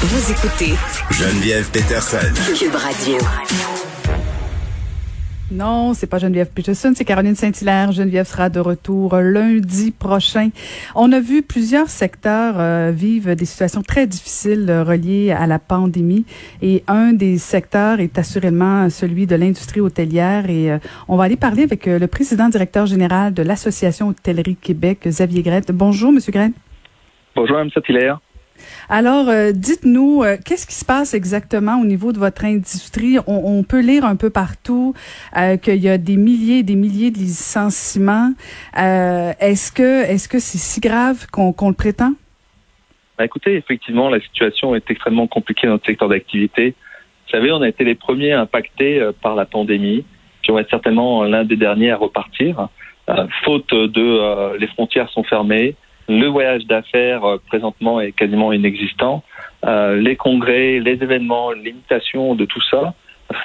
Vous écoutez Geneviève Peterson. Cube Radio. Non, c'est pas Geneviève Peterson, c'est Caroline Saint-Hilaire. Geneviève sera de retour lundi prochain. On a vu plusieurs secteurs euh, vivre des situations très difficiles euh, reliées à la pandémie et un des secteurs est assurément celui de l'industrie hôtelière et euh, on va aller parler avec le président directeur général de l'Association Hôtellerie Québec, Xavier Grette. Bonjour, Monsieur Grette. Bonjour, Mme Saint-Hilaire. Alors, euh, dites-nous, euh, qu'est-ce qui se passe exactement au niveau de votre industrie? On, peut lire un peu partout euh, qu'il y a des milliers et des milliers de licenciements. est-ce que est-ce c'est si grave qu'on le prétend? Ben, écoutez, effectivement, la situation est extrêmement compliquée dans notre secteur d'activité. Vous savez, on a été les premiers impactés par la pandémie, qui vont être certainement l'un des derniers à repartir. faute de les frontières sont fermées, le voyage d'affaires euh, présentement est quasiment inexistant. Euh, les congrès, les événements, l'imitation de tout ça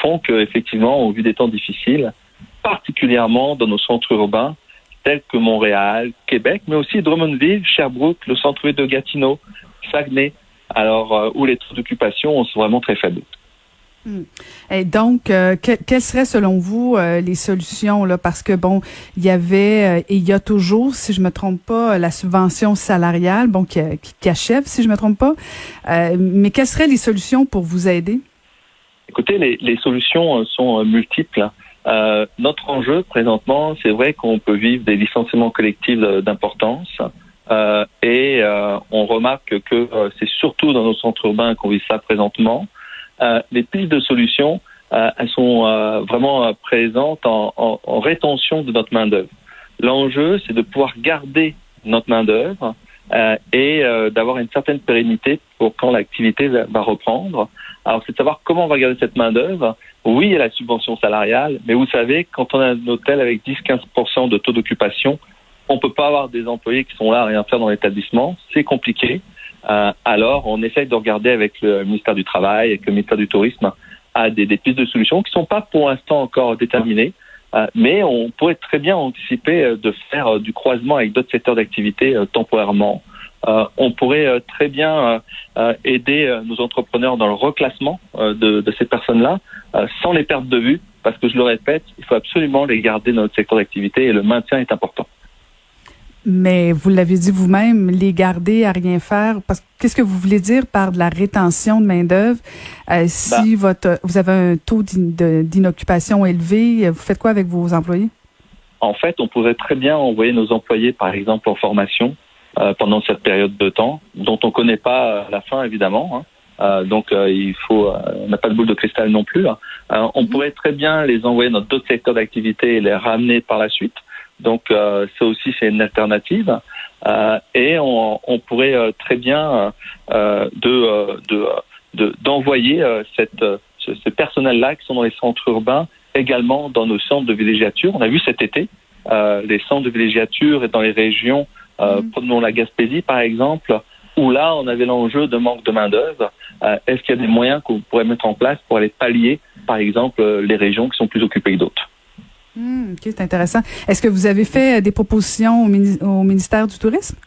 font que, effectivement, au vu des temps difficiles, particulièrement dans nos centres urbains tels que Montréal, Québec, mais aussi Drummondville, Sherbrooke, le centre de Gatineau, Saguenay, alors euh, où les taux d'occupation sont vraiment très faibles. Hmm. Et donc, euh, quelles seraient selon vous euh, les solutions là? Parce que bon, il y avait euh, et il y a toujours, si je me trompe pas, la subvention salariale, bon qui, qui, achève, si je me trompe pas. mais quelles seraient les solutions pour vous aider? Écoutez, les, les solutions sont multiples. notre enjeu présentement, c'est vrai qu'on peut vivre des licenciements collectifs d'importance. et on remarque que c'est surtout dans nos centres urbains qu'on vit ça présentement. Euh, les pistes de solutions, euh, elles sont euh, vraiment présentes en, en, en, rétention de notre main-d'œuvre. L'enjeu, c'est de pouvoir garder notre main-d'œuvre et d'avoir une certaine pérennité pour quand l'activité va, reprendre. Alors, c'est de savoir comment on va garder cette main-d'œuvre. Oui, il y a la subvention salariale, mais vous savez, quand on a un hôtel avec 10-15 de taux d'occupation, on peut pas avoir des employés qui sont là à rien faire dans l'établissement. C'est compliqué. Euh, alors on essaye de regarder avec le ministère du Travail, avec le ministère du Tourisme, à des, des pistes de solutions qui ne sont pas pour l'instant encore déterminées, euh, mais on pourrait très bien anticiper euh, de faire du croisement avec d'autres secteurs d'activité temporairement. on pourrait très bien aider nos entrepreneurs dans le reclassement de, de, ces personnes-là, sans les perdre de vue, parce que je le répète, il faut absolument les garder dans notre secteur d'activité et le maintien est important. Mais vous l'avez dit vous-même, les garder à rien faire. Parce qu'est-ce que vous voulez dire par de la rétention de main d'œuvre euh, Si bah. votre vous avez un taux d'inoccupation élevé, vous faites quoi avec vos employés? En fait, on pourrait très bien envoyer nos employés, par exemple, en formation euh, pendant cette période de temps, dont on ne connaît pas euh, la fin évidemment. Hein. Euh, donc il faut, on n'a pas de boule de cristal non plus. Hein. on mhm. pourrait très bien les envoyer dans d'autres secteurs d'activité et les ramener par la suite. Donc euh, ça aussi c'est une alternative. Euh, et on, on pourrait euh, très bien euh, de, de, d'envoyer cette, ce, ce personnel-là qui sont dans les centres urbains également dans nos centres de villégiature. On a vu cet été les centres de villégiature et dans les régions, mmh. prenons la Gaspésie par exemple, où là on avait l'enjeu de manque de main d'œuvre. Est-ce qu'il y a des moyens qu'on pourrait mettre en place pour aller pallier, par exemple, les régions qui sont plus occupées que d'autres? Ok, c'est intéressant. Est-ce que vous avez fait euh, des propositions au, ministère du Tourisme?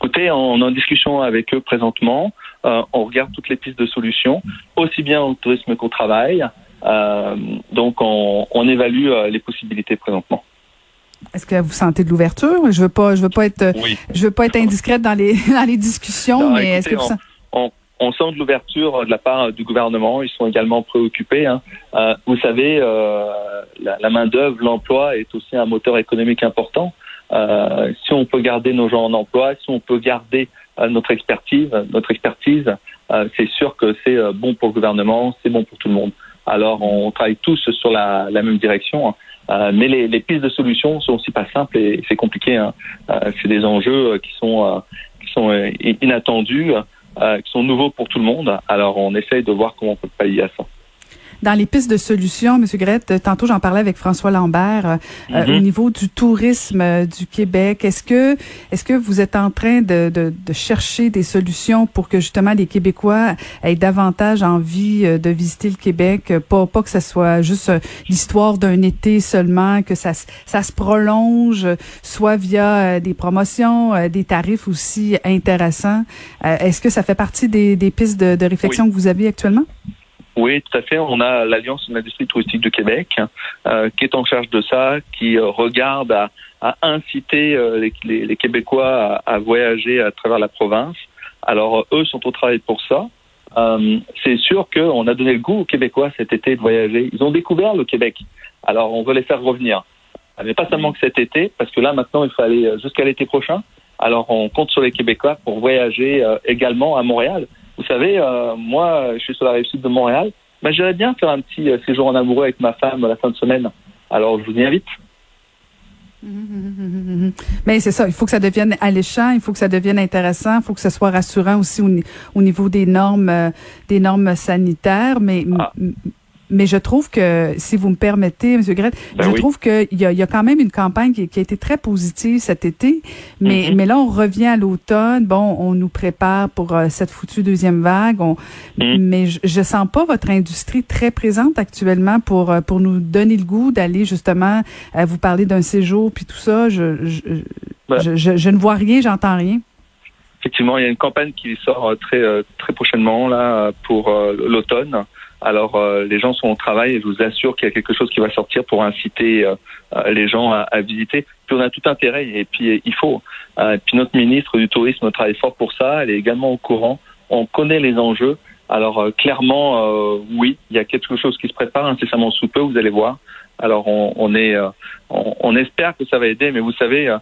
Écoutez, on est en discussion avec eux présentement. Euh, on regarde toutes les pistes de solutions, aussi bien au tourisme qu'au travail. Euh, donc, on, évalue les possibilités présentement. Est-ce que vous sentez de l'ouverture? Je veux pas, je veux pas être, je veux pas être indiscrète dans les dans les discussions, mais est-ce que vous sentez on sent de l'ouverture de la part du gouvernement. Ils sont également préoccupés. Hein. Euh, vous savez, euh, la, la main-d'œuvre, l'emploi est aussi un moteur économique important. Euh, si on peut garder nos gens en emploi, si on peut garder euh, notre expertise, notre expertise, euh, c'est sûr que c'est bon pour le gouvernement, c'est bon pour tout le monde. Alors, on travaille tous sur la, la même direction. Hein. mais les, les, pistes de solutions sont aussi pas simples et c'est compliqué. Hein. c'est des enjeux qui sont qui sont inattendus. Euh, qui sont nouveaux pour tout le monde. Alors, on essaye de voir comment on peut pallier à ça. Dans les pistes de solutions, M. Grette, tantôt j'en parlais avec François Lambert, euh, euh, au mhm. niveau du tourisme euh, du Québec, est-ce que est-ce que vous êtes en train de, de, de, chercher des solutions pour que justement les Québécois aient davantage envie de visiter le Québec, pas, pas que ce soit juste l'histoire d'un été seulement, que ça, ça se prolonge, soit via des promotions, des tarifs aussi intéressants. est-ce que ça fait partie des, des pistes de, de réflexion que vous avez actuellement? Oui, tout à fait. On a l'Alliance de l'industrie touristique du Québec euh, qui est en charge de ça, qui euh, regarde à, inciter euh, les, Québécois à, voyager à travers la province. Alors, eux sont au travail pour ça. c'est sûr qu'on a donné le goût aux Québécois cet été de voyager. Ils ont découvert le Québec. Alors, on veut les faire revenir. Mais pas seulement que cet été, parce que là, maintenant, il faut aller jusqu'à l'été prochain. Alors, on compte sur les Québécois pour voyager également à Montréal. Vous savez, euh, moi, je suis sur la réussite de Montréal. Mais j'aimerais bien faire un petit euh, séjour en amoureux avec ma femme à la fin de semaine. Alors, je vous y invite. Mais c'est ça, il faut que ça devienne alléchant, il faut que ça devienne intéressant, il faut que ce soit rassurant aussi au, niveau des normes, euh, des normes sanitaires. Mais ah. Mais je trouve que, si vous me permettez, M. Grette, ben je trouve qu'il y a, y a quand même une campagne qui, qui, a été très positive cet été. Mais, mm-hmm. mais là, on revient à l'automne. Bon, on nous prépare pour euh, cette foutue deuxième vague. On, mm. Mais je, je sens pas votre industrie très présente actuellement pour, euh, pour nous donner le goût d'aller justement à vous parler d'un séjour puis tout ça. Je, je, ben. je, je, ne vois rien, j'entends rien. Effectivement, il y a une campagne qui sort euh, très, très prochainement là pour l'automne. Alors euh, les gens sont au travail et je vous assure qu'il y a quelque chose qui va sortir pour inciter euh, euh, les gens à, à, visiter. Puis on a tout intérêt et puis il faut. et puis notre ministre du tourisme travaille fort pour ça. Elle est également au courant. On connaît les enjeux. Alors clairement, oui, il y a quelque chose qui se prépare incessamment sous peu. Vous allez voir. Alors on, on est, on, on, espère que ça va aider, mais vous savez,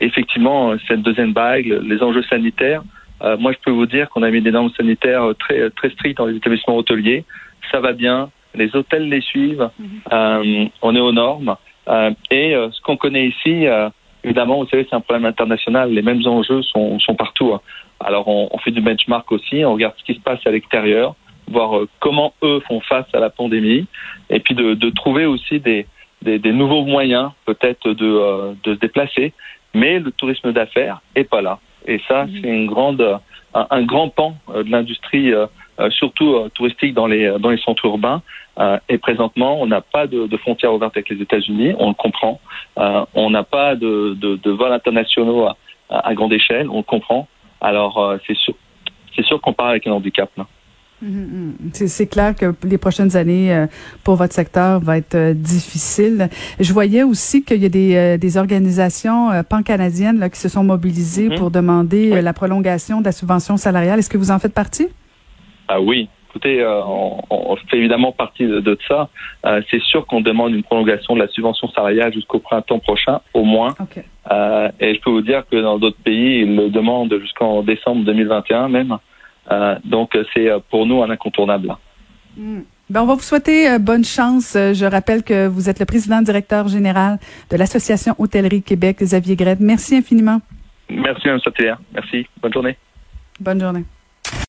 effectivement, cette deuxième vague, les enjeux sanitaires. Euh, moi, je peux vous dire qu'on a mis des normes sanitaires très très strictes dans les établissements hôteliers. Ça va bien. Les hôtels les suivent. Mhm. Euh, on est aux normes. Euh, et euh, ce qu'on connaît ici, euh, évidemment, vous savez, c'est un problème international. Les mêmes enjeux sont, sont partout. Hein. Alors, on, on, fait du benchmark aussi. On regarde ce qui se passe à l'extérieur, voir comment eux font face à la pandémie, et puis de, de trouver aussi des, des, des, nouveaux moyens, peut-être de, de se déplacer. Mais le tourisme d'affaires est pas là. Et ça, mhm. c'est une grande, un, grand pan euh, de l'industrie, euh, euh, surtout touristique dans les dans les centres urbains. et présentement, on n'a pas de, de, frontières ouvertes avec les États-Unis. On le comprend. on n'a pas de, de, de, vols internationaux à, à, grande échelle. On le comprend. Alors, c'est sûr, c'est sûr qu'on part avec un handicap. Là. C'est clair que les prochaines années euh, pour votre secteur va être euh, difficile. Je voyais aussi qu'il y a des, euh, des organisations pan-canadiennes qui se sont mobilisées mm-hmm. pour demander la prolongation de la subvention salariale. Est-ce que vous en faites partie? Ah oui. Écoutez, on, fait évidemment partie de, ça. C'est sûr qu'on demande une prolongation de la subvention salariale jusqu'au printemps prochain, au moins. et je peux vous dire que dans d'autres pays, ils le demandent jusqu'en décembre 2021 même. Euh, donc, c'est euh, pour nous un incontournable. Ben, on va vous souhaiter euh, bonne chance. Je rappelle que vous êtes le président directeur général de l'Association Hôtellerie Québec, Xavier Grette. Merci infiniment. Merci, M. Merci. Bonne journée. Bonne journée.